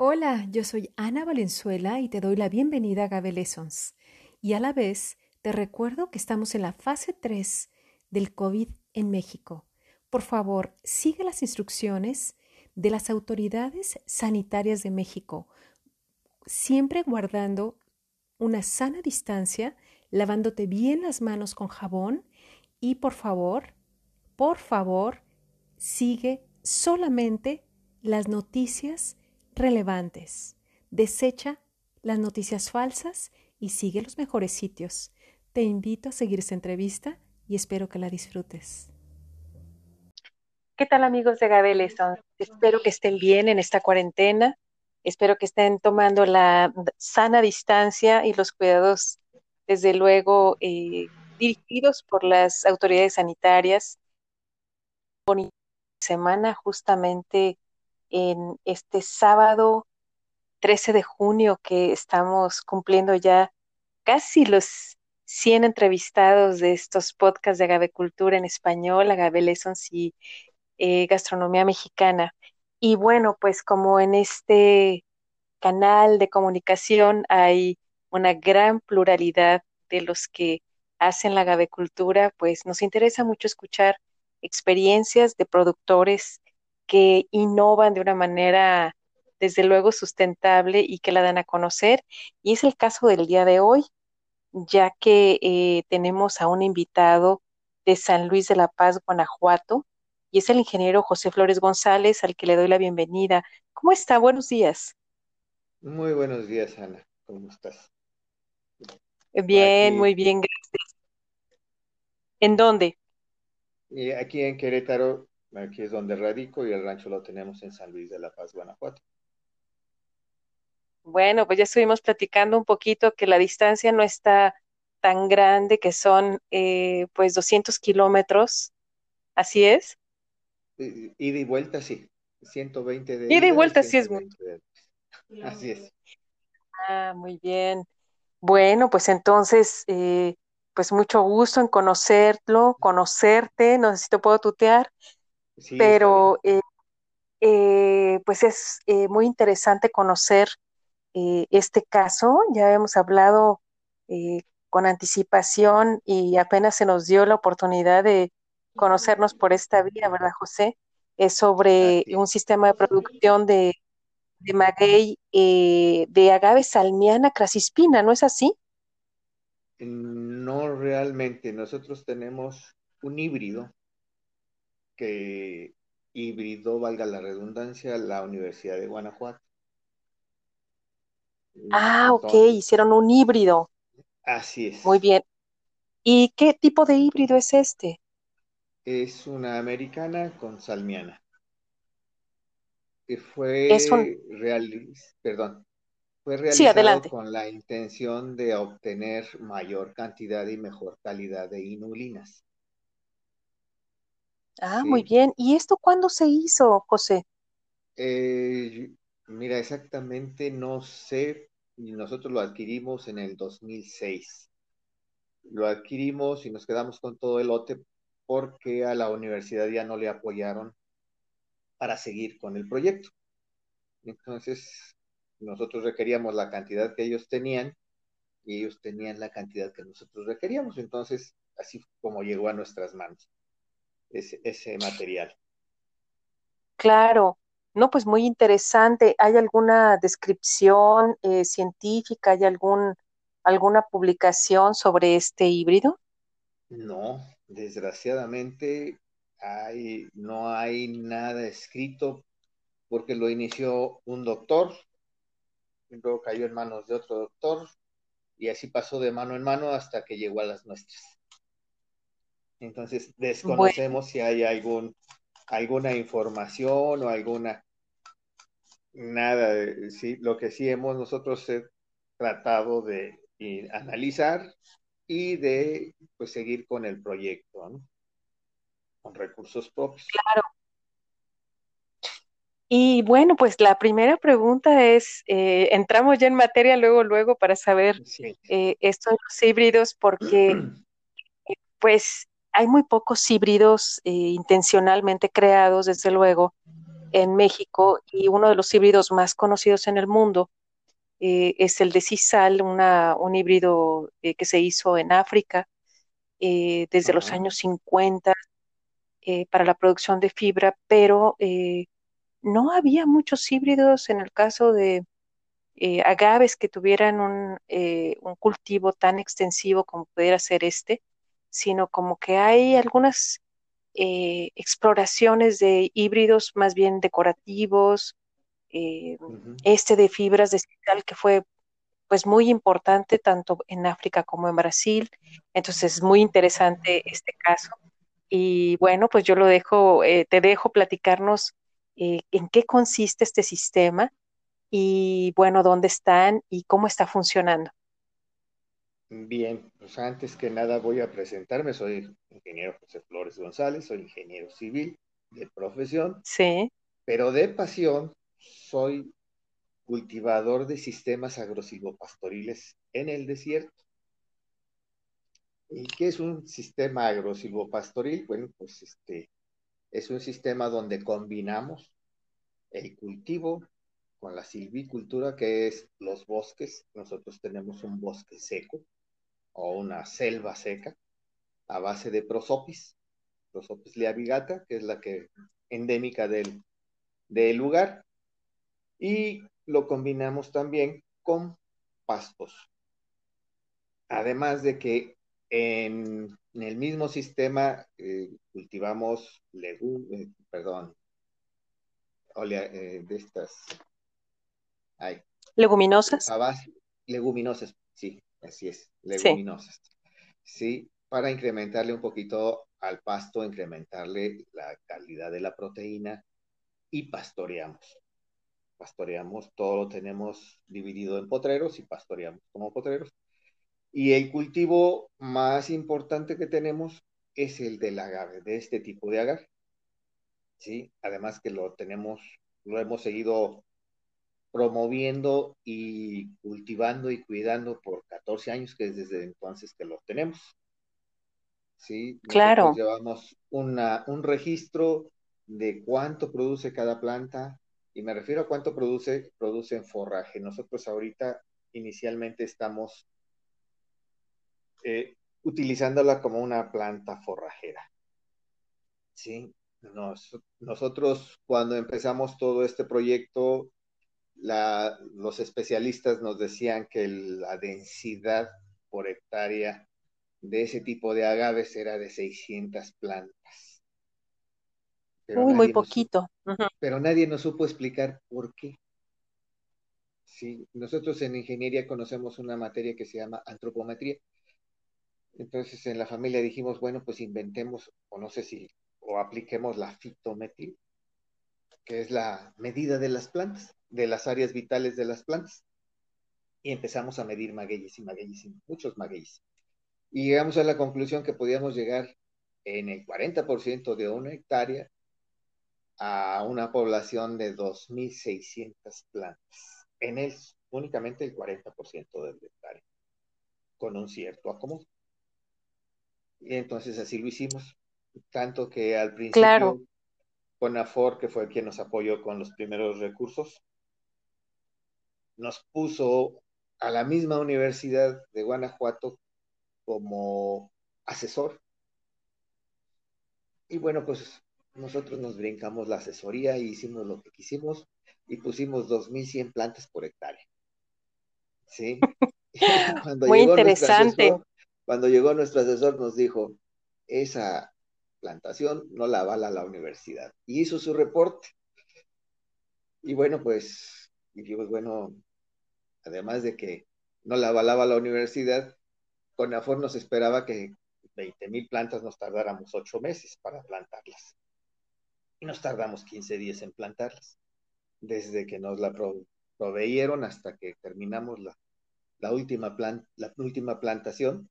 Hola, yo soy Ana Valenzuela y te doy la bienvenida a Gabe Lessons. Y a la vez te recuerdo que estamos en la fase 3 del COVID en México. Por favor, sigue las instrucciones de las autoridades sanitarias de México, siempre guardando una sana distancia, lavándote bien las manos con jabón y por favor, por favor, sigue solamente las noticias relevantes. Desecha las noticias falsas y sigue los mejores sitios. Te invito a seguir esta entrevista y espero que la disfrutes. ¿Qué tal amigos de? Espero que estén bien en esta cuarentena. Espero que estén tomando la sana distancia y los cuidados, desde luego, eh, dirigidos por las autoridades sanitarias. Semana justamente en este sábado 13 de junio que estamos cumpliendo ya casi los 100 entrevistados de estos podcasts de Agavecultura en español, Agave Lessons y eh, Gastronomía Mexicana. Y bueno, pues como en este canal de comunicación hay una gran pluralidad de los que hacen la agavecultura, pues nos interesa mucho escuchar experiencias de productores que innovan de una manera, desde luego, sustentable y que la dan a conocer. Y es el caso del día de hoy, ya que eh, tenemos a un invitado de San Luis de la Paz, Guanajuato, y es el ingeniero José Flores González, al que le doy la bienvenida. ¿Cómo está? Buenos días. Muy buenos días, Ana. ¿Cómo estás? Bien, muy bien, gracias. ¿En dónde? aquí en Querétaro, aquí es donde radico y el rancho lo tenemos en San Luis de la Paz, Guanajuato. Bueno, pues ya estuvimos platicando un poquito que la distancia no está tan grande, que son eh, pues 200 kilómetros, ¿así es? Ida y vuelta, sí. 120 de ida. y vuelta, sí es muy. Así es. Ah, muy bien. Bueno, pues entonces, eh, pues mucho gusto en conocerlo, conocerte, no sé si te puedo tutear, pero eh, eh, pues es eh, muy interesante conocer este caso, ya hemos hablado con anticipación y apenas se nos dio la oportunidad de conocernos por esta vía, ¿verdad, José? Es sobre un sistema de producción de, de maguey de agave salmiana crasispina, ¿no es así? No realmente. Nosotros tenemos un híbrido que híbrido, valga la redundancia, la Universidad de Guanajuato. Ah, ok, hicieron un híbrido. Así es. Muy bien. ¿Y qué tipo de híbrido es este? Es una americana con salmiana. Que fue es un... perdón, fue realizado con la intención de obtener mayor cantidad y mejor calidad de inulinas. Ah, muy bien. ¿Y esto cuándo se hizo, José? Eh, mira, exactamente no sé. Nosotros lo adquirimos en el 2006. Lo adquirimos y nos quedamos con todo el lote porque a la universidad ya no le apoyaron para seguir con el proyecto. Entonces, nosotros requeríamos la cantidad que ellos tenían y ellos tenían la cantidad que nosotros requeríamos. Entonces, así como llegó a nuestras manos ese, ese material. Claro, no, pues muy interesante. ¿Hay alguna descripción eh, científica? ¿Hay algún, alguna publicación sobre este híbrido? No, desgraciadamente hay, no hay nada escrito porque lo inició un doctor luego cayó en manos de otro doctor y así pasó de mano en mano hasta que llegó a las nuestras. Entonces desconocemos si hay algún alguna información o alguna nada, sí, lo que sí hemos nosotros tratado de analizar y de pues seguir con el proyecto, ¿no? Con recursos propios. Claro. Y bueno, pues la primera pregunta es, eh, entramos ya en materia luego, luego para saber eh, estos híbridos, porque pues hay muy pocos híbridos eh, intencionalmente creados, desde luego, en México y uno de los híbridos más conocidos en el mundo eh, es el de Cisal, una, un híbrido eh, que se hizo en África desde los años 50 para la producción de fibra, pero no había muchos híbridos en el caso de agaves que tuvieran un, un cultivo tan extensivo como pudiera ser este, sino como que hay algunas eh, exploraciones de híbridos más bien decorativos, eh, este de fibras de cital que fue pues muy importante tanto en África como en Brasil. Entonces es muy interesante este caso. Y bueno, pues yo lo dejo, eh, te dejo platicarnos en qué consiste este sistema y bueno, dónde están y cómo está funcionando. Bien, pues antes que nada voy a presentarme. Soy ingeniero José Flores González, soy ingeniero civil de profesión. Sí. Pero de pasión soy cultivador de sistemas agrosilvopastoriles en el desierto. ¿Y qué es un sistema agrosilvopastoril? Bueno, pues este es un sistema donde combinamos el cultivo con la silvicultura, que es los bosques. Nosotros tenemos un bosque seco, o una selva seca a base de prosopis, prosopis leavigata, que es la que endémica del, del lugar, y lo combinamos también con pastos. Además de que en, el mismo sistema eh, cultivamos legumbres, eh, perdón, eh, de estas. leguminosas. leguminosas, sí, Así es, leguminosas. Sí. para incrementarle un poquito al pasto, incrementarle la calidad de la proteína y pastoreamos. Pastoreamos, todo lo tenemos dividido en potreros y pastoreamos como potreros. Y el cultivo más importante que tenemos es el del agave, de este tipo de agave. Sí, además que lo tenemos, lo hemos seguido promoviendo y cultivando y cuidando por 14 años, que es desde entonces que lo tenemos. Sí, claro. Llevamos una, un registro de cuánto produce cada planta, y me refiero a cuánto produce, produce en forraje. Nosotros ahorita inicialmente estamos eh, utilizándola como una planta forrajera. Sí, nosotros cuando empezamos todo este proyecto los especialistas nos decían que la densidad por hectárea de ese tipo de agaves era de 600 plantas. Muy, muy poquito. Pero nadie nos supo explicar por qué. Sí, nosotros en ingeniería conocemos una materia que se llama antropometría. Entonces en la familia dijimos, bueno, pues inventemos, o no sé si, o apliquemos la fitometría, que es la medida de las plantas de las áreas vitales de las plantas. Y empezamos a medir magueyes y magueyes y muchos magueyes. Y llegamos a la conclusión que podíamos llegar en el 40% de una hectárea a una población de 2.600 plantas. En él únicamente el 40% del hectárea, con un cierto acomodo. Y entonces así lo hicimos. Tanto que al principio, claro. CONAFOR, que fue quien nos apoyó con los primeros recursos, nos puso a la misma Universidad de Guanajuato como asesor. Y bueno, pues nosotros nos brincamos la asesoría y hicimos lo que quisimos y pusimos 2.100 plantas por hectárea. ¿Sí? Muy interesante. cuando llegó nuestro asesor nos dijo, esa plantación no la avala la universidad. Y hizo su reporte. Y bueno, pues dijimos, bueno, además de que no la avalaba la universidad, CONAFOR nos esperaba que 20 mil plantas nos tardáramos ocho meses para plantarlas. Y nos tardamos 15 días en plantarlas. Desde que nos la proveyeron hasta que terminamos la, última la última plantación,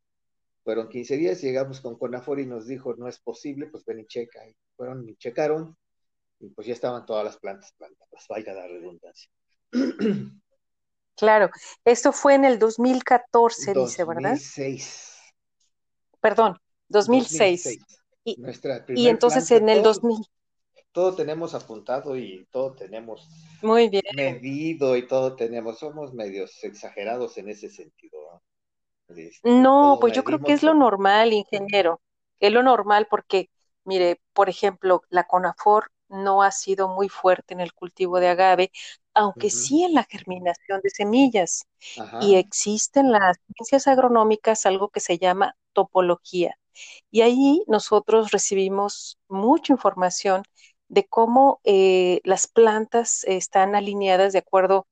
fueron 15 días, llegamos con CONAFOR y nos dijo, no es posible, pues ven y checa. Y fueron y checaron, y pues ya estaban todas las plantas plantadas, vaya la redundancia. Claro, esto fue en el 2014, dice, ¿verdad? 2006. Perdón, 2006. Y, y entonces en el 2000. todo tenemos apuntado y todo tenemos Muy bien. medido y todo tenemos, somos medios exagerados en ese sentido. Este, no, pues yo creo que es lo normal, ingeniero. Es lo normal porque, mire, por ejemplo, la CONAFOR no ha sido muy fuerte en el cultivo de agave, aunque sí en la germinación de semillas. Y existen las ciencias agronómicas algo que se llama topología. Y ahí nosotros recibimos mucha información de cómo eh, las plantas están alineadas de acuerdo,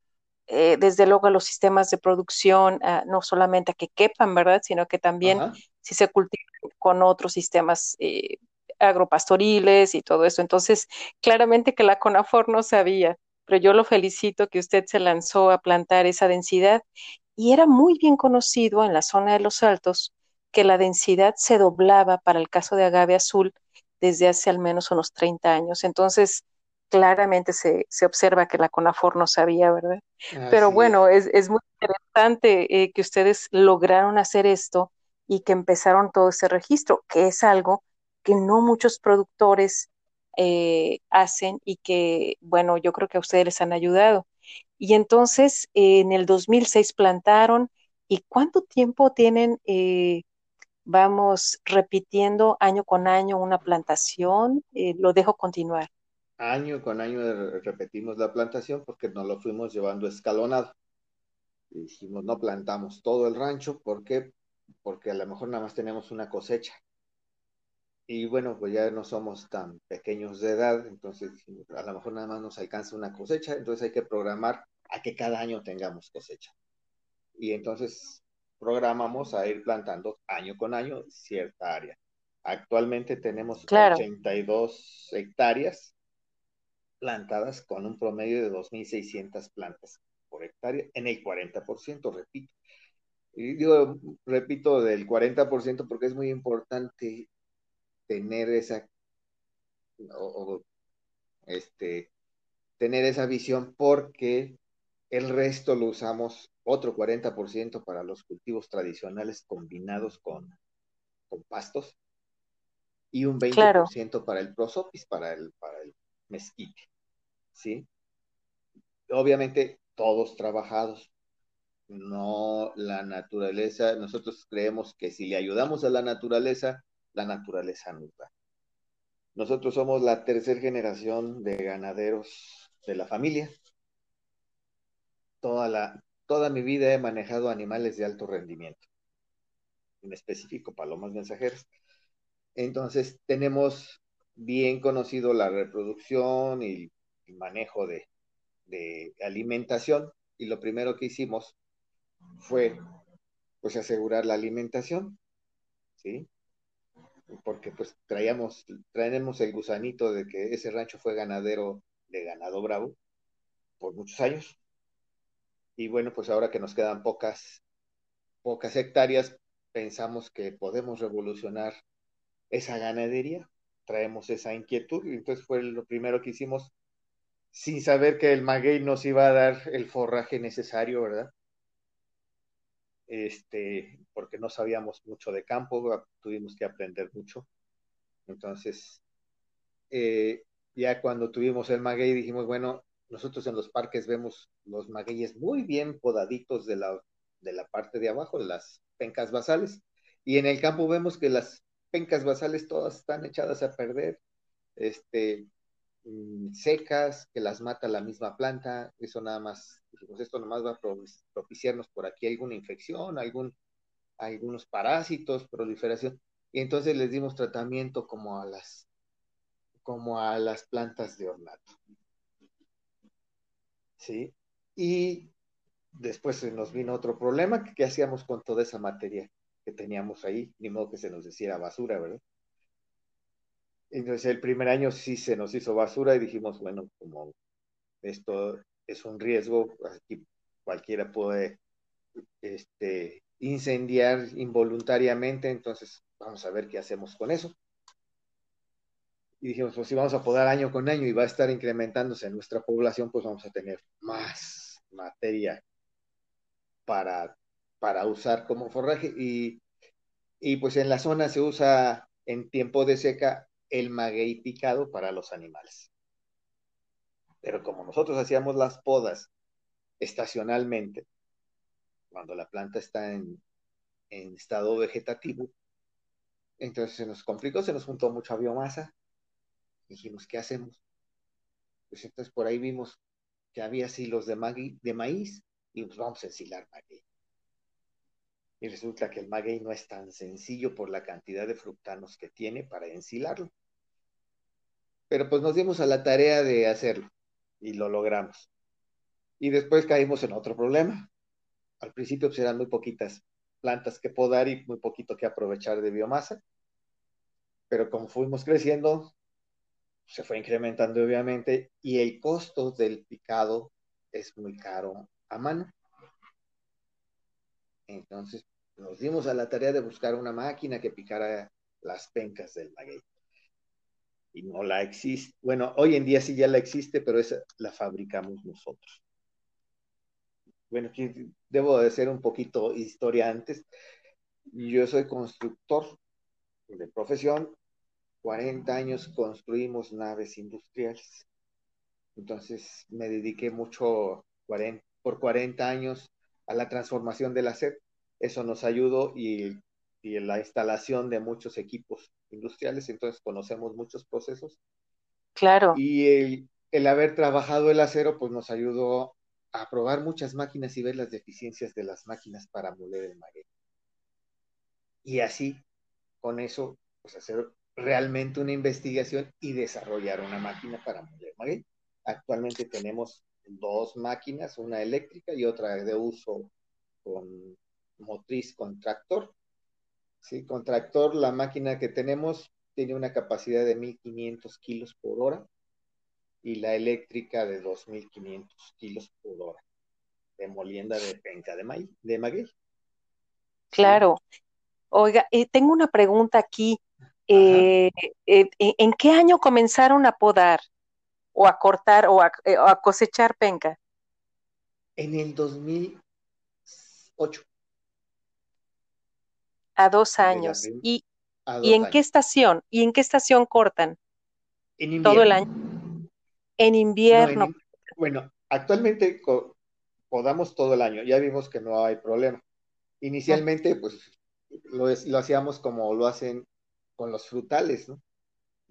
eh, desde luego, a los sistemas de producción, no solamente a que quepan, ¿verdad? Sino que también si se cultivan con otros sistemas eh, agropastoriles y todo eso. Entonces, claramente que la CONAFOR no sabía, pero yo lo felicito que usted se lanzó a plantar esa densidad y era muy bien conocido en la zona de los Altos que la densidad se doblaba para el caso de agave azul desde hace al menos unos 30 años. Entonces, claramente se, se observa que la CONAFOR no sabía, ¿verdad? Pero bueno, es. Es, muy interesante eh, que ustedes lograron hacer esto y que empezaron todo ese registro, que es algo que no muchos productores eh, hacen y que, bueno, yo creo que a ustedes les han ayudado. Y entonces, en el 2006 plantaron, ¿y cuánto tiempo tienen eh, vamos repitiendo año con año una plantación, eh, lo dejo continuar. Año con año repetimos la plantación porque nos lo fuimos llevando escalonado. dijimos, no plantamos todo el rancho, ¿por qué? Porque a lo mejor nada más tenemos una cosecha. Y bueno, pues ya no somos tan pequeños de edad, entonces a lo mejor nada más nos alcanza una cosecha, entonces hay que programar a que cada año tengamos cosecha. Y entonces programamos a ir plantando año con año cierta área. Actualmente tenemos 82 hectáreas plantadas con un promedio de 2.600 plantas por hectárea en el 40%, repito. Y digo, repito, del 40% porque es muy importante tener esa, este, tener esa visión porque el resto lo usamos otro 40% para los cultivos tradicionales combinados con, con pastos y un 20% para el prosopis, para el, para el mezquite. ¿Sí? Obviamente todos trabajados, no la naturaleza, nosotros creemos que si le ayudamos a la naturaleza, la naturaleza nos da. Nosotros somos la tercera generación de ganaderos de la familia. Toda la, toda mi vida he manejado animales de alto rendimiento, en específico palomas mensajeras. Entonces, tenemos bien conocido la reproducción y manejo de, alimentación y lo primero que hicimos fue pues asegurar la alimentación, ¿sí? Porque pues traíamos, traemos el gusanito de que ese rancho fue ganadero de ganado bravo por muchos años y bueno, pues ahora que nos quedan pocas, pocas hectáreas, pensamos que podemos revolucionar esa ganadería, traemos esa inquietud, y entonces fue lo primero que hicimos, sin saber que el maguey nos iba a dar el forraje necesario, ¿verdad? Este, porque no sabíamos mucho de campo, tuvimos que aprender mucho. Entonces, eh, ya cuando tuvimos el maguey dijimos, bueno, nosotros en los parques vemos los magueyes muy bien podaditos de la, de la parte de abajo, las pencas basales, y en el campo vemos que las pencas basales todas están echadas a perder, este, mm, secas, que las mata la misma planta, eso nada más, pues esto nomás va a propiciarnos por aquí alguna infección, algún, algunos parásitos, proliferación, y entonces les dimos tratamiento como a las, como a las plantas de ornato. ¿sí? Y después nos vino otro problema, ¿qué hacíamos con toda esa materia que teníamos ahí? Ni modo que se nos decía basura, ¿verdad? Entonces el primer año sí se nos hizo basura y dijimos, bueno, como esto es un riesgo, aquí cualquiera puede este, incendiar involuntariamente, entonces vamos a ver qué hacemos con eso y dijimos, pues si vamos a podar año con año y va a estar incrementándose nuestra población, pues vamos a tener más materia para, para usar como forraje. Y, y pues en la zona se usa en tiempo de seca el maguey picado para los animales. Pero como nosotros hacíamos las podas estacionalmente, cuando la planta está en, estado vegetativo, entonces se nos complicó, se nos juntó mucha biomasa. Dijimos, ¿qué hacemos? Pues entonces por ahí vimos que había silos de, de maíz y pues vamos a ensilar maguey. Y resulta que el maguey no es tan sencillo por la cantidad de fructanos que tiene para ensilarlo. Pero pues nos dimos a la tarea de hacerlo y lo logramos. Y después caímos en otro problema. Al principio pues, eran muy poquitas plantas que podar y muy poquito que aprovechar de biomasa. Pero como fuimos creciendo, se fue incrementando obviamente y el costo del picado es muy caro a mano. Entonces nos dimos a la tarea de buscar una máquina que picara las pencas del maguey. Y no la existe. Bueno, hoy en día sí ya la existe, pero la fabricamos nosotros. Bueno, debo de un poquito historia antes. Yo soy constructor de profesión. 40 años construimos naves industriales. Entonces me dediqué mucho por 40 años a la transformación del acero. Eso nos ayudó y, y la instalación de muchos equipos industriales, entonces conocemos muchos procesos. Claro. Y el, el haber trabajado el acero, pues nos ayudó a probar muchas máquinas y ver las deficiencias de las máquinas para moler el maguey. Y así, con eso, pues hacer realmente una investigación y desarrollar una máquina para moler maguey. Actualmente tenemos dos máquinas, una eléctrica y otra de uso con motriz con tractor. Sí, con tractor la máquina que tenemos tiene una capacidad de 1500 kilos por hora y la eléctrica de 2500 kilos por hora de molienda de penca de maíz, de maguey. Claro. Oiga, eh, tengo una pregunta aquí. Eh, eh, ¿En qué año comenzaron a podar? o a cortar o a, eh, a cosechar penca? En el 2008. A dos años. ¿Y, ¿y en qué estación? ¿Y en qué estación cortan? En invierno. Todo el año. En invierno. bueno, actualmente podamos todo el año. Ya vimos que no hay problema. Inicialmente, pues lo, lo hacíamos como lo hacen con los frutales, ¿no?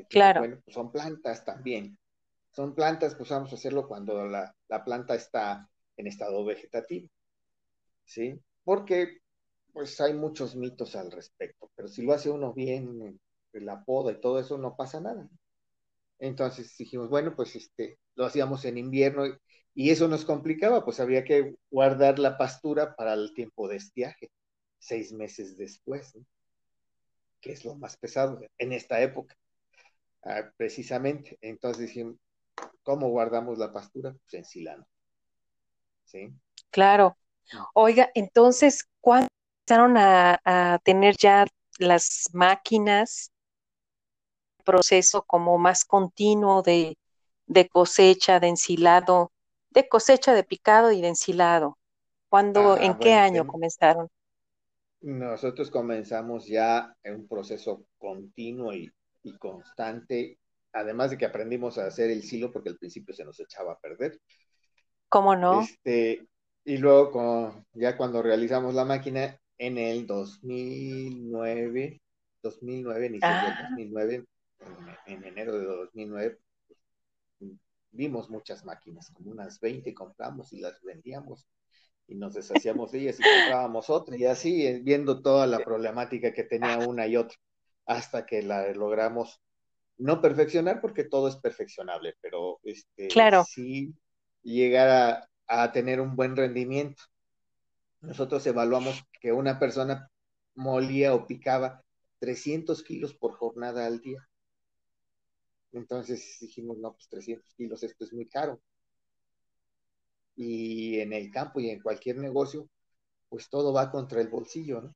Claro. Bueno, pues son plantas también son plantas, pues vamos a hacerlo cuando la, planta está en estado vegetativo, ¿sí? Porque pues hay muchos mitos al respecto, pero si lo hace uno bien, la poda y todo eso, no pasa nada. Entonces dijimos, bueno, pues este, lo hacíamos en invierno y, eso nos complicaba, pues había que guardar la pastura para el tiempo de estiaje, seis meses después, que es lo más pesado en esta época, ah, precisamente. Entonces dijimos, ¿Cómo guardamos la pastura? Pues ensilando. ¿Sí? Claro. Oiga, entonces, ¿cuándo empezaron a, tener ya las máquinas, proceso como más continuo de, cosecha, de ensilado, de cosecha de picado y de ensilado? ¿Cuándo, en qué año comenzaron? Nosotros comenzamos ya en un proceso continuo y, y constante además de que aprendimos a hacer el silo porque al principio se nos echaba a perder. ¿Cómo no? Este, y luego ya cuando realizamos la máquina en el 2009, 2009, inicio ah. 2009, en, enero de 2009, vimos muchas máquinas, como unas 20 compramos y las vendíamos y nos deshacíamos de ellas y comprábamos otra y así eh, viendo toda la problemática que tenía una y otra hasta que la logramos no perfeccionar porque todo es perfeccionable, pero este, sí llegar a, tener un buen rendimiento. Nosotros evaluamos que una persona molía o picaba 300 kilos por jornada al día. Entonces dijimos, no, pues 300 kilos, esto es muy caro. Y en el campo y en cualquier negocio, pues todo va contra el bolsillo, ¿no?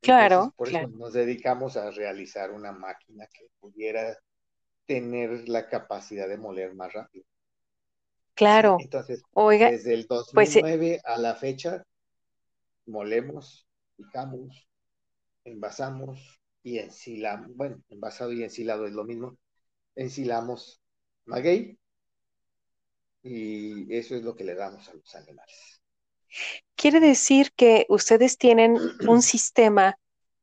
Claro. por eso nos dedicamos a realizar una máquina que pudiera tener la capacidad de moler más rápido. Claro. entonces, Oiga, desde el 2009 pues, a la fecha, molemos, picamos, envasamos y ensilamos. Bueno, envasado y ensilado es lo mismo. Ensilamos maguey y eso es lo que le damos a los animales. Quiere decir que ustedes tienen un sistema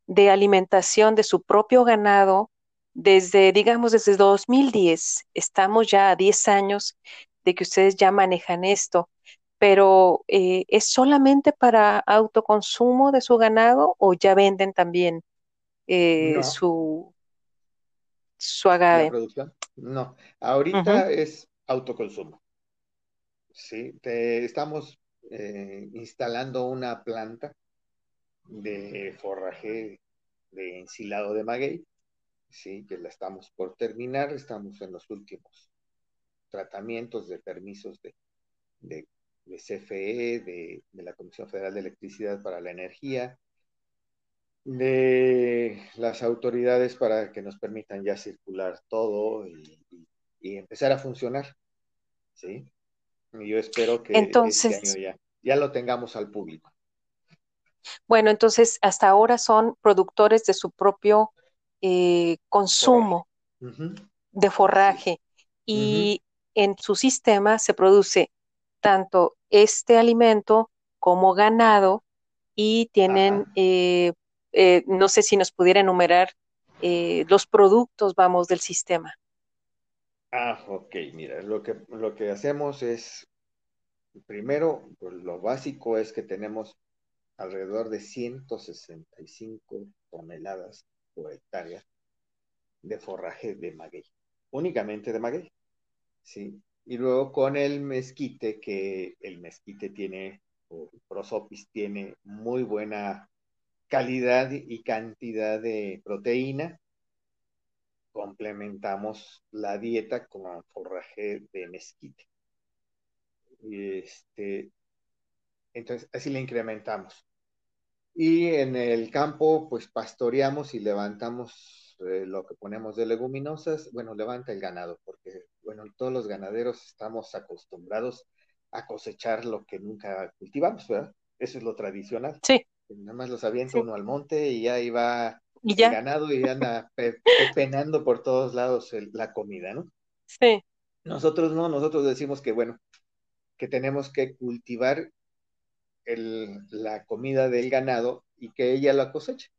de alimentación de su propio ganado desde, digamos, desde 2010. Estamos ya a 10 años de que ustedes ya manejan esto, pero eh, ¿es solamente para autoconsumo de su ganado o ya venden también eh, su, su agave? No, ahorita es autoconsumo. Sí, estamos eh, instalando una planta de forraje de ensilado de maguey, sí, que la estamos por terminar, estamos en los últimos tratamientos de permisos de, de, CFE, de, la Comisión Federal de Electricidad para la Energía, de las autoridades para que nos permitan ya circular todo y, empezar a funcionar, ¿sí? Y yo espero que este año ya, ya lo tengamos al público. Bueno, entonces hasta ahora son productores de su propio eh, consumo de forraje y en su sistema se produce tanto este alimento como ganado y tienen, eh, eh, no sé si nos pudiera enumerar los productos, vamos, del sistema. Ah, ok, mira, lo que, lo que hacemos es, primero, pues, lo básico es que tenemos alrededor de 165 toneladas por hectárea de forraje de maguey, únicamente de maguey, ¿sí? Y luego con el mezquite, que el mezquite tiene, o prosopis tiene muy buena calidad y cantidad de proteína, complementamos la dieta con forraje de mezquite. Este, entonces, así le incrementamos. Y en el campo, pues pastoreamos y levantamos eh, lo que ponemos de leguminosas. Bueno, levanta el ganado, porque, bueno, todos los ganaderos estamos acostumbrados a cosechar lo que nunca cultivamos, ¿verdad? Eso es lo tradicional. Sí. Nada más los avienta uno al monte y ahí va el ganado y anda penando por todos lados la comida, ¿no? Sí. Nosotros no, nosotros decimos que, bueno, que tenemos que cultivar la comida del ganado y que ella la coseche.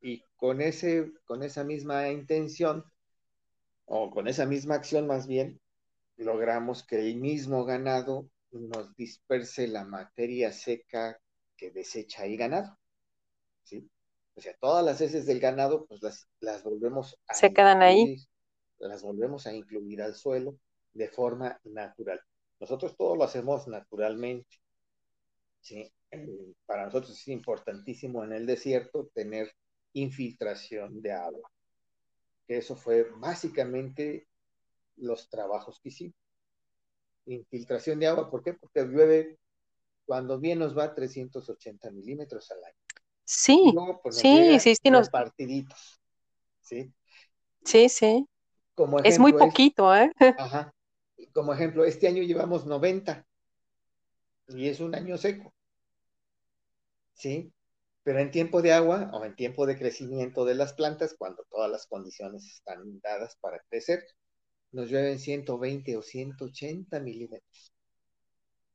Y con, ese, con esa misma intención, o con esa misma acción más bien, logramos que el mismo ganado nos disperse la materia seca que desecha el ganado. ¿sí? O sea, todas las heces del ganado, pues las, las volvemos a... Se quedan ahí. Las volvemos a incluir al suelo de forma natural. Nosotros todo lo hacemos naturalmente. ¿sí? Eh, para nosotros es importantísimo en el desierto tener infiltración de agua. Eso fue básicamente los trabajos que hicimos. Infiltración de agua, ¿por qué? Porque llueve cuando bien nos va 380 milímetros al año. Sí, pues, sí, sí, sí, nos... partiditos. ¿sí? Sí, sí. Como es muy poquito, ¿eh? Ajá. Como ejemplo, este año llevamos 90 y es un año seco. ¿Sí? Pero en tiempo de agua o en tiempo de crecimiento de las plantas, cuando todas las condiciones están dadas para crecer, nos llueven 120 o 180 milímetros.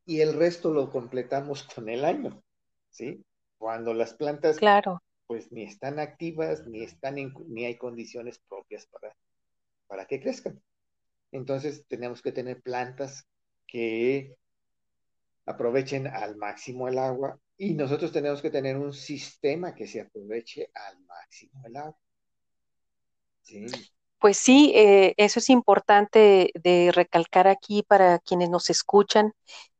Y el resto lo completamos con el año, ¿sí? Cuando las plantas, claro. pues ni están activas, ni están ni hay condiciones propias para, para que crezcan. Entonces tenemos que tener plantas que aprovechen al máximo el agua y nosotros tenemos que tener un sistema que se aproveche al máximo el agua. Pues sí, eh, eso es importante de recalcar aquí para quienes nos escuchan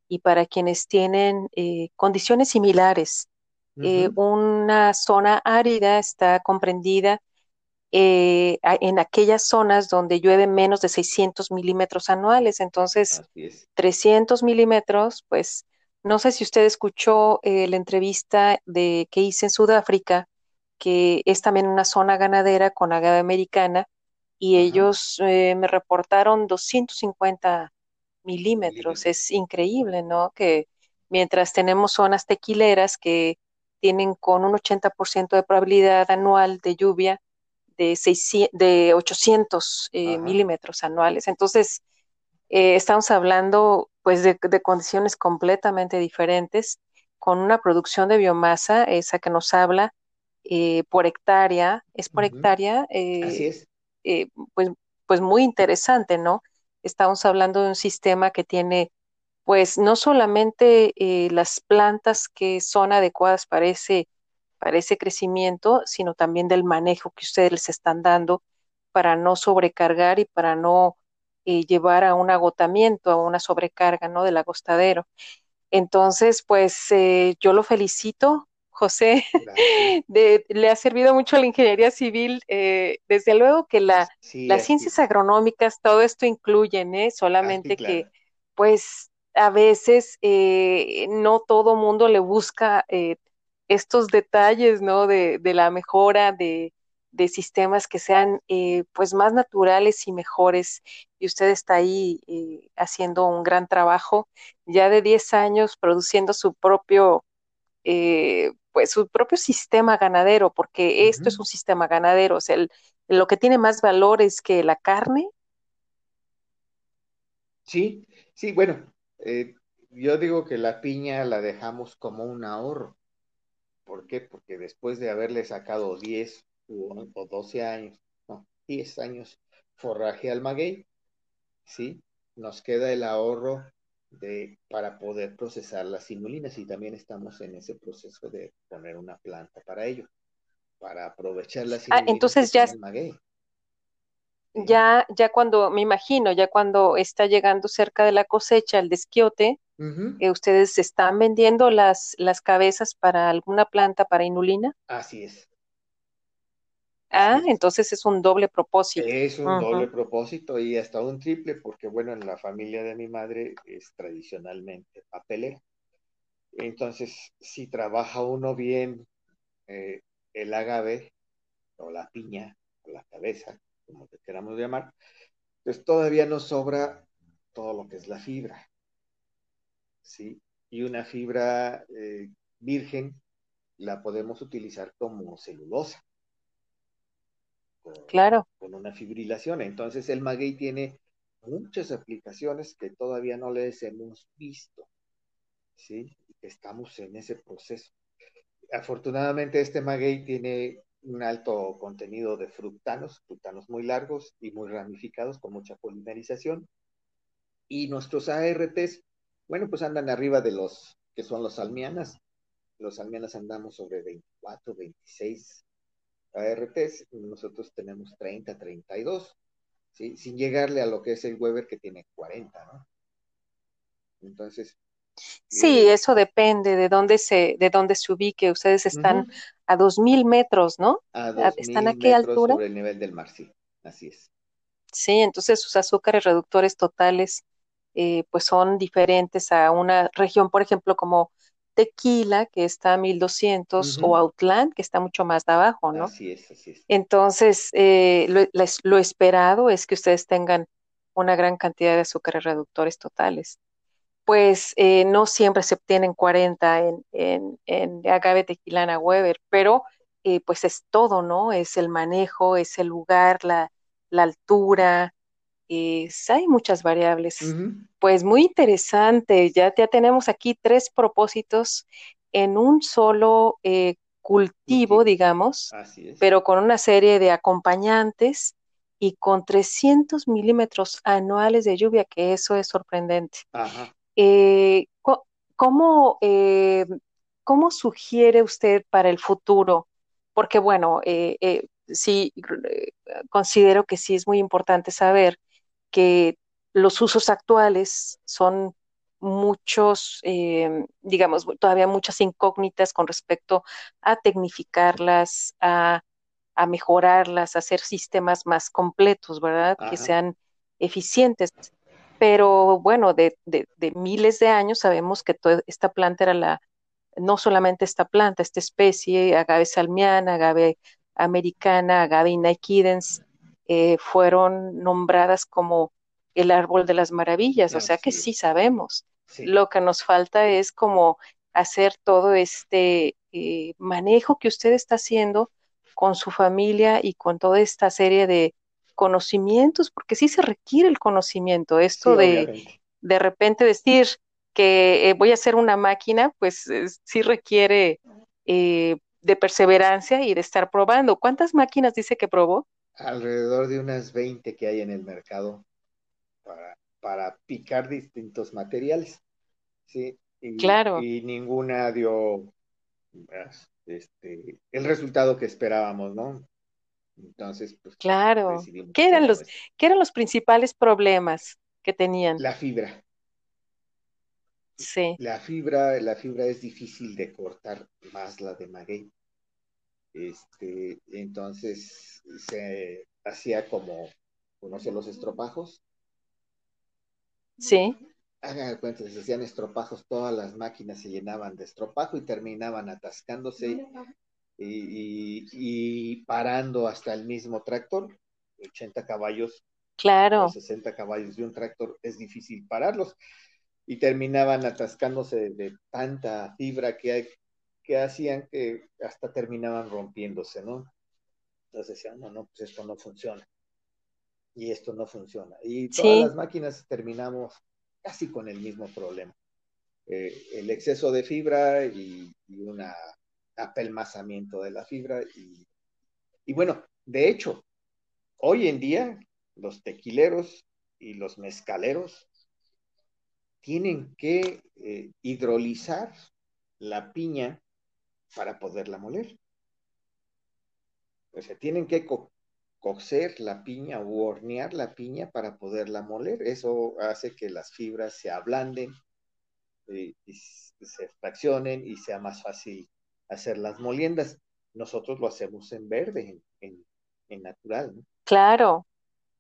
y para quienes tienen eh, condiciones similares. Eh, una zona árida está comprendida en aquellas zonas donde llueve menos de 600 milímetros anuales. Entonces, 300 milímetros, pues no sé si usted escuchó eh, la entrevista de, que hice en Sudáfrica, que es también una zona ganadera con agave americana, y ellos eh, me reportaron 250 milímetros. Es increíble, ¿no? Que mientras tenemos zonas tequileras que tienen con un 80% de probabilidad anual de lluvia, de, de 800 eh, milímetros anuales. Entonces, eh, estamos hablando pues de, condiciones completamente diferentes, con una producción de biomasa, esa que nos habla, eh, por hectárea, es por hectárea, Así es. pues, pues muy interesante, ¿no? Estamos hablando de un sistema que tiene pues no solamente las plantas que son adecuadas para ese, para ese crecimiento, sino también del manejo que ustedes les están dando para no sobrecargar y para no eh, llevar a un agotamiento, a una sobrecarga, ¿no? Del agostadero. Entonces, pues eh, yo lo felicito, José, de, le ha servido mucho la ingeniería civil. Eh, desde luego que la, las ciencias agronómicas, todo esto incluyen, ¿eh? solamente que, pues, a veces no todo mundo le busca estos detalles, ¿no? De, de la mejora de, de sistemas que sean eh, pues más naturales y mejores y usted está ahí eh, haciendo un gran trabajo ya de 10 años produciendo su propio eh, pues su propio sistema ganadero porque esto es un sistema ganadero o sea lo que tiene más valor es que la carne. Sí sí bueno yo digo que la piña la dejamos como un ahorro. ¿Por qué? Porque después de haberle sacado 10 o 12 años, no, 10 años forraje al maguey, ¿sí? Nos queda el ahorro de, para poder procesar las sinulinas y también estamos en ese proceso de poner una planta para ello, para aprovechar las ah, entonces ya, maguey. Ya, ya cuando, me imagino, ya cuando está llegando cerca de la cosecha, el desquiote, eh, ¿ustedes están vendiendo las, las cabezas para alguna planta para inulina? Así es. Ah, entonces es un doble propósito. Es un doble propósito y hasta un triple, porque bueno, en la familia de mi madre es tradicionalmente papelera. Entonces, si trabaja uno bien eh, el agave o la piña o la cabeza, como te queramos llamar, pues todavía nos sobra todo lo que es la fibra. ¿Sí? Y una fibra eh, virgen la podemos utilizar como celulosa claro. con una fibrilación. Entonces el maguey tiene muchas aplicaciones que todavía no les hemos visto, ¿sí? Estamos en ese proceso. Afortunadamente este maguey tiene un alto contenido de fructanos, fructanos muy largos y muy ramificados con mucha polimerización. Y nuestros ARTs, bueno, pues andan arriba de los que son los almianas. Los almianas andamos sobre 24, 26 ARTs, nosotros tenemos 30, 32, ¿sí? sin llegarle a lo que es el Weber que tiene 40, ¿no? Entonces. Sí, eh, eso depende de dónde se, de dónde se ubique. Ustedes están a 2000 metros, ¿no? A 2000 ¿Están a qué altura? Sobre el nivel del mar, sí, así es. Sí, entonces sus azúcares reductores totales, eh, pues son diferentes a una región, por ejemplo, como Tequila, que está a 1200, o Outland, que está mucho más de abajo, ¿no? Así es, así es. Entonces, eh, lo, esperado es que ustedes tengan una gran cantidad de azúcares reductores totales. Pues eh, no siempre se obtienen 40 en, en, en agave tequilana Weber, pero eh, pues es todo, ¿no? Es el manejo, es el lugar, la, la altura, hay muchas variables. Pues muy interesante, ya, ya tenemos aquí tres propósitos en un solo eh, cultivo, digamos, pero con una serie de acompañantes y con 300 milímetros anuales de lluvia, que eso es sorprendente. Eh, ¿cómo, eh, ¿Cómo sugiere usted para el futuro? Porque bueno, sí, considero que sí es muy importante saber que los usos actuales son muchos, eh, digamos, todavía muchas incógnitas con respecto a tecnificarlas, a, mejorarlas, a hacer sistemas más completos, ¿verdad? Que sean eficientes. Pero bueno, de, miles de años sabemos que toda esta planta era la, no solamente esta planta, esta especie, agave salmiana, agave americana, agave inaequidens, eh, fueron nombradas como el árbol de las maravillas, o sea que sí sabemos. Lo que nos falta es como hacer todo este eh, manejo que usted está haciendo con su familia y con toda esta serie de, conocimientos, porque sí se requiere el conocimiento, esto de de repente decir que eh, voy a hacer una máquina, pues sí requiere eh, de perseverancia y de estar probando. ¿Cuántas máquinas dice que probó? Alrededor de unas 20 que hay en el mercado para, para picar distintos materiales. Sí, y, claro. Y ninguna dio este, el resultado que esperábamos, ¿no? Entonces, pues. Claro. ¿Qué eran, los, ¿Qué eran los principales problemas que tenían? La fibra. Sí. La fibra, la fibra es difícil de cortar más la de maguey. Este, entonces se hacía como, ¿conoce los estropajos? Sí. Hagan cuenta, se hacían estropajos, todas las máquinas se llenaban de estropajo y terminaban atascándose y, y, parando hasta el mismo tractor, 80 caballos, claro. 60 caballos de un tractor, es difícil pararlos y terminaban atascándose de, tanta fibra que, hay, que hacían que hasta terminaban rompiéndose, ¿no? Entonces decían, no, no, pues esto no funciona. Y esto no funciona. Y todas las máquinas terminamos casi con el mismo problema. Eh, el exceso de fibra y, un apelmazamiento de la fibra. Y, y bueno, de hecho, hoy en día los tequileros y los mezcaleros tienen que eh, hidrolizar la piña para poderla moler. O sea, tienen que cocer la piña o hornear la piña para poderla moler. Eso hace que las fibras se ablanden eh, y se fraccionen y sea más fácil hacer las moliendas. Nosotros lo hacemos en verde, en, en, natural. Claro.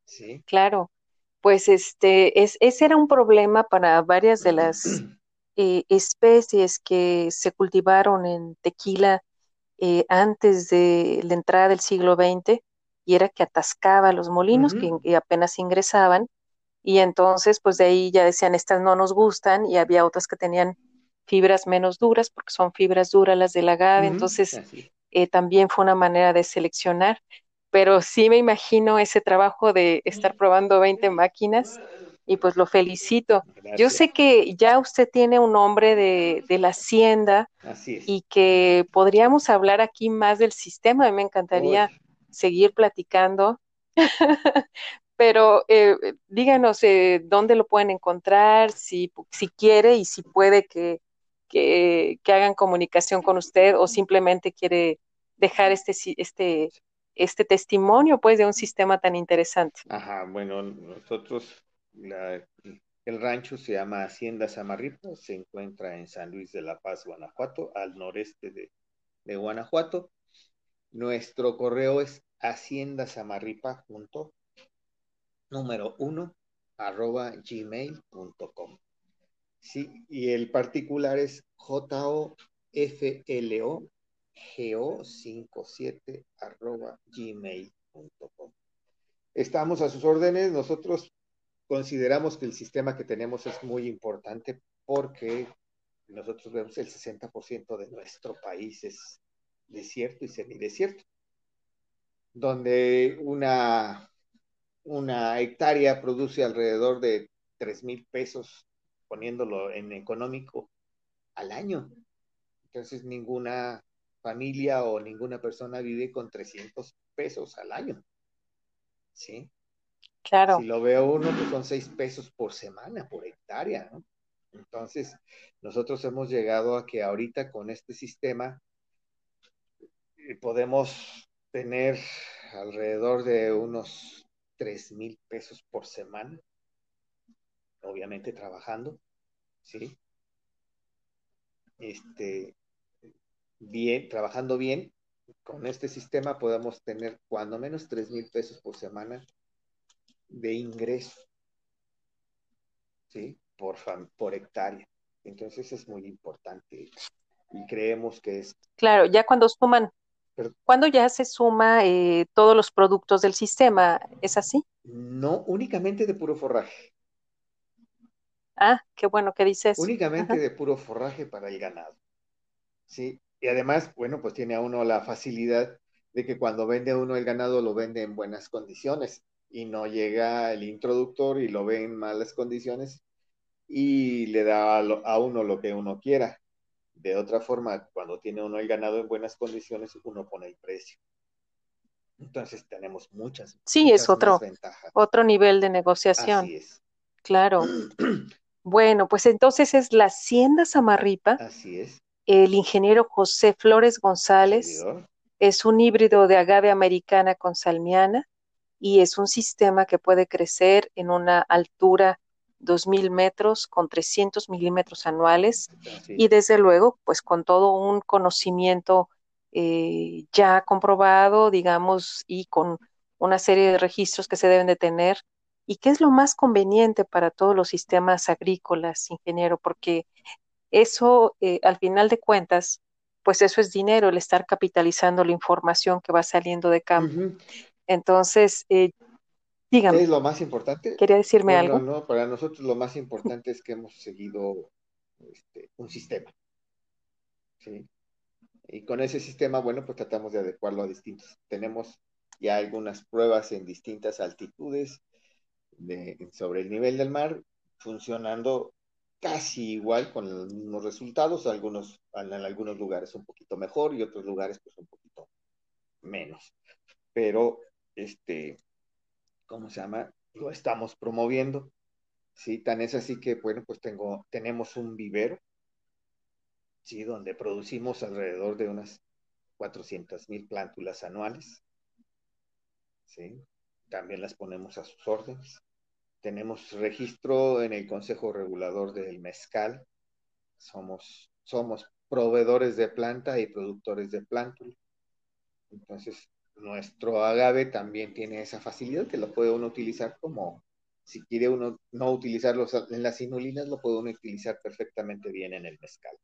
Sí. Claro pues este, es, ese era un problema para varias de las eh, especies que se cultivaron en tequila eh, antes de la entrada del siglo XX, y era que atascaba los molinos que, apenas ingresaban, y entonces pues de ahí ya decían, estas no nos gustan, y había otras que tenían fibras menos duras, porque son fibras duras las del agave, entonces eh, también fue una manera de seleccionar pero sí me imagino ese trabajo de estar probando 20 máquinas y pues lo felicito. Yo sé que ya usted tiene un nombre de, la hacienda y que podríamos hablar aquí más del sistema. Me encantaría seguir platicando. Pero eh, díganos eh, dónde lo pueden encontrar, si, si quiere y si puede que, que, que hagan comunicación con usted o simplemente quiere dejar este, este este testimonio pues de un sistema tan interesante. Ajá, bueno, nosotros, el rancho se llama Hacienda Samarripa, se encuentra en San Luis de la Paz, Guanajuato, al noreste de, Guanajuato. Nuestro correo es haciendasamarripa punto número uno arroba gmail.com. Sí, y el particular es J-O-F-L-O go57 arroba gmail.com. Estamos a sus órdenes. Nosotros consideramos que el sistema que tenemos es muy importante porque nosotros vemos el 60% de nuestro país es desierto y semidesierto, donde una, una hectárea produce alrededor de 3 mil pesos, poniéndolo en económico, al año. Entonces ninguna familia o ninguna persona vive con 300 pesos al año. ¿Sí? Claro. Si lo veo uno, pues son 6 pesos por semana, por hectárea, ¿no? Entonces, nosotros hemos llegado a que ahorita con este sistema eh, podemos tener alrededor de unos 3 mil pesos por semana, obviamente trabajando, ¿sí? Este, bien, trabajando bien, con este sistema podemos tener cuando menos 3 mil pesos por semana de ingreso, ¿sí? Por, por hectárea. Entonces es muy importante y creemos que es... Claro, ya cuando suman, cuando ya se suma eh, todos los productos del sistema, ¿es así? No, únicamente de puro forraje. Ah, qué bueno que dices. Únicamente de puro forraje para el ganado. Sí, y además, bueno, pues tiene a uno la facilidad de que cuando vende uno el ganado lo vende en buenas condiciones. Y no llega el introductor y lo ve en malas condiciones y le da a, uno lo que uno quiera. De otra forma, cuando tiene uno el ganado en buenas condiciones, uno pone el precio. Entonces tenemos muchas. Sí, es otro, otro nivel de negociación. Así es. Claro. bueno, pues entonces es la Hacienda Samarripa. Así es. El ingeniero José Flores González es un híbrido de agave americana con salmiana y es un sistema que puede crecer en una altura 2.000 metros con 300 milímetros anuales y desde luego pues con todo un conocimiento eh, ya comprobado, digamos, y con una serie de registros que se deben de tener. ¿Y qué es lo más conveniente para todos los sistemas agrícolas, ingeniero? Porque eso, eh, al final de cuentas, pues eso es dinero, el estar capitalizando la información que va saliendo de campo. Entonces, eh, dígame. ¿Qué es lo más importante? ¿Quería decirme algo? No, para nosotros lo más importante es que hemos seguido este, un sistema. ¿sí? Y con ese sistema, bueno, pues tratamos de adecuarlo a distintos. Tenemos ya algunas pruebas en distintas altitudes sobre el nivel del mar, funcionando casi igual con los mismos resultados, algunos, en algunos lugares un poquito mejor y otros lugares pues un poquito menos. Pero, este, ¿cómo se llama? Lo estamos promoviendo. Sí, tan es así que, bueno, pues tengo, tenemos un vivero, sí, donde producimos alrededor de unas 400 mil plántulas anuales. Sí, también las ponemos a sus órdenes. Tenemos registro en el Consejo Regulador del Mezcal. Somos, somos proveedores de planta y productores de plántula. Entonces, nuestro agave también tiene esa facilidad que lo puede uno utilizar como, si quiere uno no utilizarlo en las inulinas, lo puede uno utilizar perfectamente bien en el mezcal,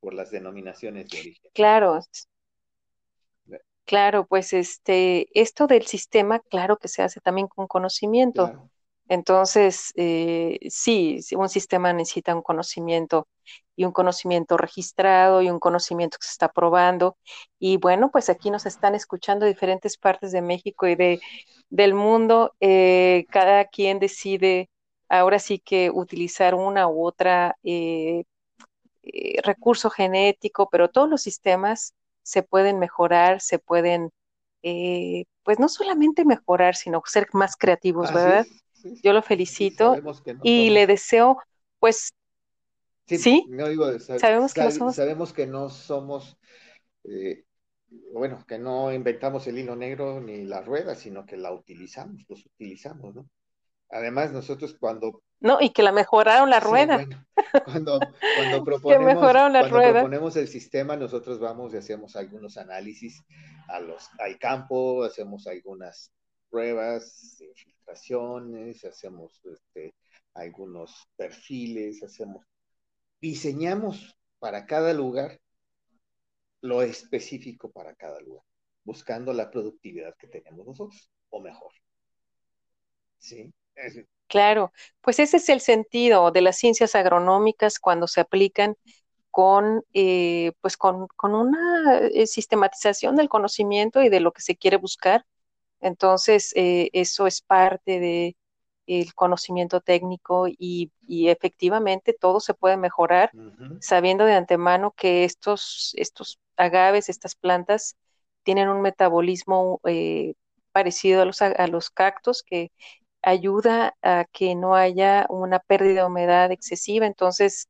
por las denominaciones de origen. Claro, Claro, pues este, esto del sistema, claro que se hace también con conocimiento. Entonces, eh, sí, un sistema necesita un conocimiento y un conocimiento registrado y un conocimiento que se está probando. Y bueno, pues aquí nos están escuchando diferentes partes de México y de, del mundo. Eh, cada quien decide ahora sí que utilizar una u otra eh, recurso genético, pero todos los sistemas se pueden mejorar, se pueden, eh, pues no solamente mejorar, sino ser más creativos, ¿verdad? Yo lo felicito y le deseo, pues, sí, sabemos que no somos, sabemos que no somos, eh, bueno, que no inventamos el hilo negro ni la rueda, sino que la utilizamos, los utilizamos, ¿no? Además, nosotros cuando no, y que la mejoraron la rueda. cuando, cuando, proponemos, cuando proponemos el sistema, nosotros vamos y hacemos algunos análisis a los, al campo, hacemos algunas pruebas, infiltraciones, hacemos este, algunos perfiles, hacemos, diseñamos para cada lugar lo específico para cada lugar, buscando la productividad que tenemos nosotros, o mejor. ¿Sí? Claro, pues ese es el sentido de las ciencias agronómicas cuando se aplican con, eh, pues con, una eh, sistematización del conocimiento y de lo que se quiere buscar. Entonces, eh, eso es parte de el conocimiento técnico y, efectivamente todo se puede mejorar sabiendo de antemano que estos, estos agaves, estas plantas, tienen un metabolismo parecido a los, a los cactus que ayuda a que no haya una pérdida de humedad excesiva, entonces,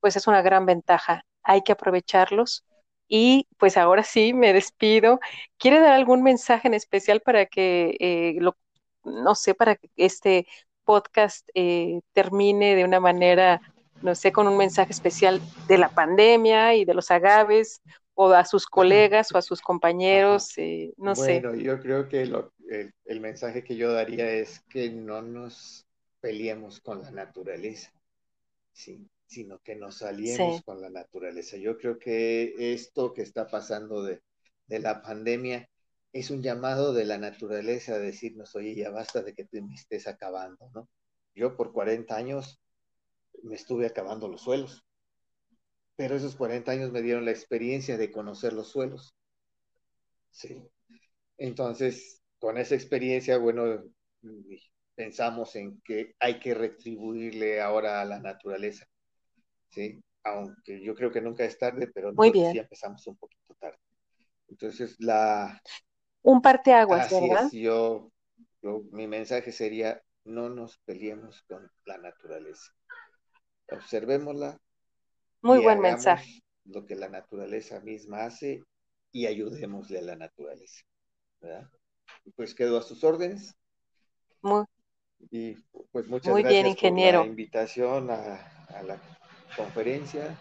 pues es una gran ventaja. Hay que aprovecharlos. Y pues ahora sí, me despido. ¿Quiere dar algún mensaje en especial para que, eh, lo, no sé, para que este podcast eh, termine de una manera, no sé, con un mensaje especial de la pandemia y de los agaves, o a sus colegas o a sus compañeros, eh, no sé. Bueno, yo creo que lo, el, mensaje que yo daría es que no nos peleemos con la naturaleza, ¿sí? sino que nos aliemos con la naturaleza. Yo creo que esto que está pasando de, de, la pandemia es un llamado de la naturaleza a decirnos, oye, ya basta de que tú me estés acabando, ¿no? Yo por 40 años me estuve acabando los suelos, pero esos 40 años me dieron la experiencia de conocer los suelos. Sí. Entonces, con esa experiencia, bueno, pensamos en que hay que retribuirle ahora a la naturaleza, ¿sí? Aunque yo creo que nunca es tarde, pero Muy bien. sí empezamos un poquito tarde. Entonces, la... Un parteaguas, así ¿verdad? Es, yo, yo, mi mensaje sería, no nos peleemos con la naturaleza. Observémosla. Muy buen mensaje. Lo que la naturaleza misma hace y ayudémosle a la naturaleza. ¿verdad? Pues quedo a sus órdenes. Muy, y pues muchas muy gracias bien, ingeniero. por la invitación a, a la conferencia.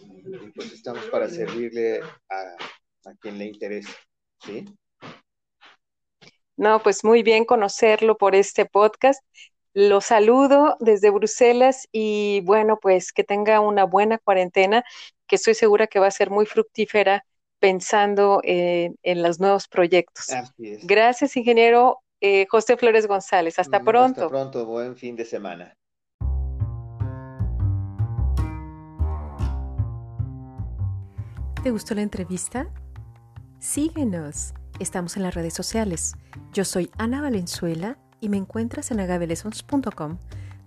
Y pues estamos para servirle a, a quien le interese. ¿Sí? No, pues muy bien conocerlo por este podcast. Lo saludo desde Bruselas y bueno, pues que tenga una buena cuarentena, que estoy segura que va a ser muy fructífera pensando en, en los nuevos proyectos. Así es. Gracias, ingeniero eh, José Flores González. Hasta pronto. Hasta pronto, buen fin de semana. ¿Te gustó la entrevista? Síguenos. Estamos en las redes sociales. Yo soy Ana Valenzuela y me encuentras en agabelesons.com.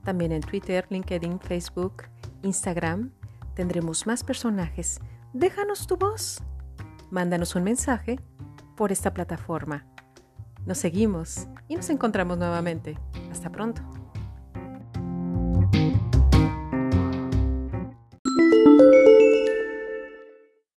También en Twitter, LinkedIn, Facebook, Instagram. Tendremos más personajes. Déjanos tu voz. Mándanos un mensaje por esta plataforma. Nos seguimos y nos encontramos nuevamente. Hasta pronto.